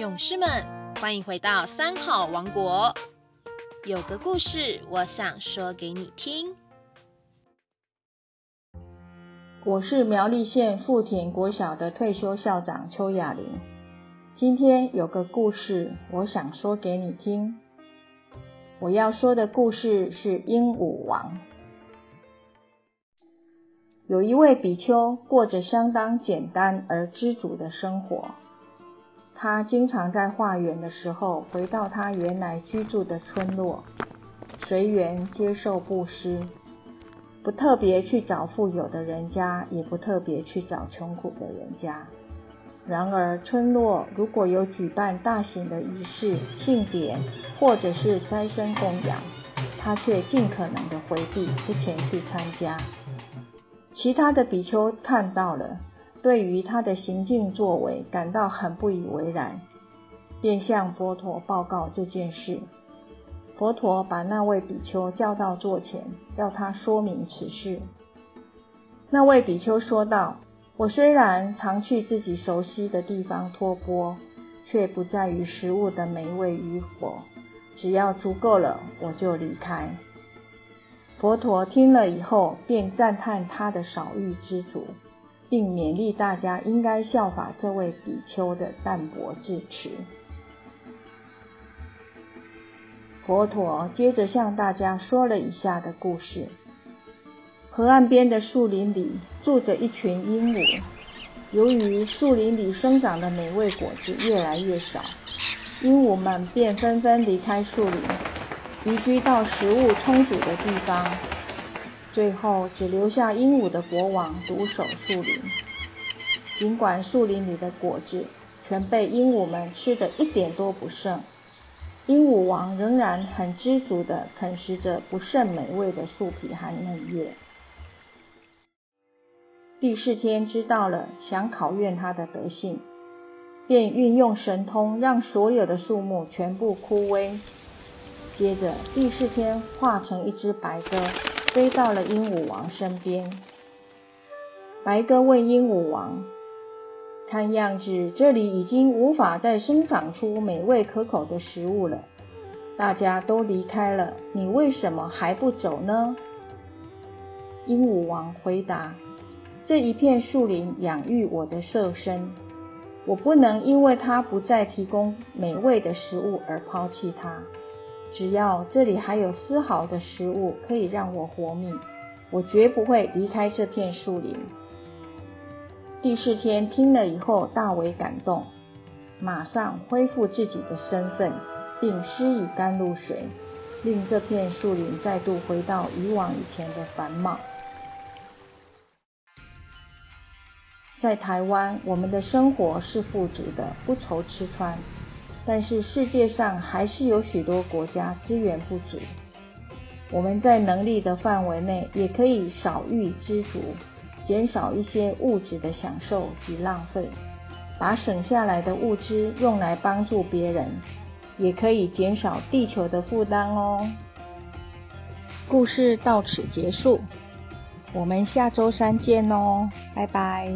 勇士们，欢迎回到三好王国。有个故事，我想说给你听。我是苗栗县富田国小的退休校长邱雅玲。今天有个故事，我想说给你听。我要说的故事是鹦鹉王。有一位比丘过着相当简单而知足的生活。他经常在化缘的时候回到他原来居住的村落，随缘接受布施，不特别去找富有的人家，也不特别去找穷苦的人家。然而，村落如果有举办大型的仪式、庆典或者是斋生供养，他却尽可能的回避，不前去参加。其他的比丘看到了。对于他的行径作为感到很不以为然，便向佛陀报告这件事。佛陀把那位比丘叫到座前，要他说明此事。那位比丘说道：“我虽然常去自己熟悉的地方托钵，却不在于食物的美味与否，只要足够了，我就离开。”佛陀听了以后，便赞叹他的少欲知足。并勉励大家应该效法这位比丘的淡泊自持。佛陀接着向大家说了以下的故事：河岸边的树林里住着一群鹦鹉，由于树林里生长的美味果子越来越少，鹦鹉们便纷纷离开树林，移居到食物充足的地方。最后只留下鹦鹉的国王独守树林。尽管树林里的果子全被鹦鹉们吃得一点都不剩，鹦鹉王仍然很知足地啃食着不甚美味的树皮和嫩叶。第四天知道了，想考验他的德性，便运用神通，让所有的树木全部枯萎。接着第四天化成一只白鸽。飞到了鹦鹉王身边，白鸽问鹦鹉王：“看样子这里已经无法再生长出美味可口的食物了，大家都离开了，你为什么还不走呢？”鹦鹉王回答：“这一片树林养育我的兽身，我不能因为它不再提供美味的食物而抛弃它。”只要这里还有丝毫的食物可以让我活命，我绝不会离开这片树林。第四天听了以后大为感动，马上恢复自己的身份，并施以甘露水，令这片树林再度回到以往以前的繁茂。在台湾，我们的生活是富足的，不愁吃穿。但是世界上还是有许多国家资源不足，我们在能力的范围内也可以少欲知足，减少一些物质的享受及浪费，把省下来的物资用来帮助别人，也可以减少地球的负担哦。故事到此结束，我们下周三见哦，拜拜。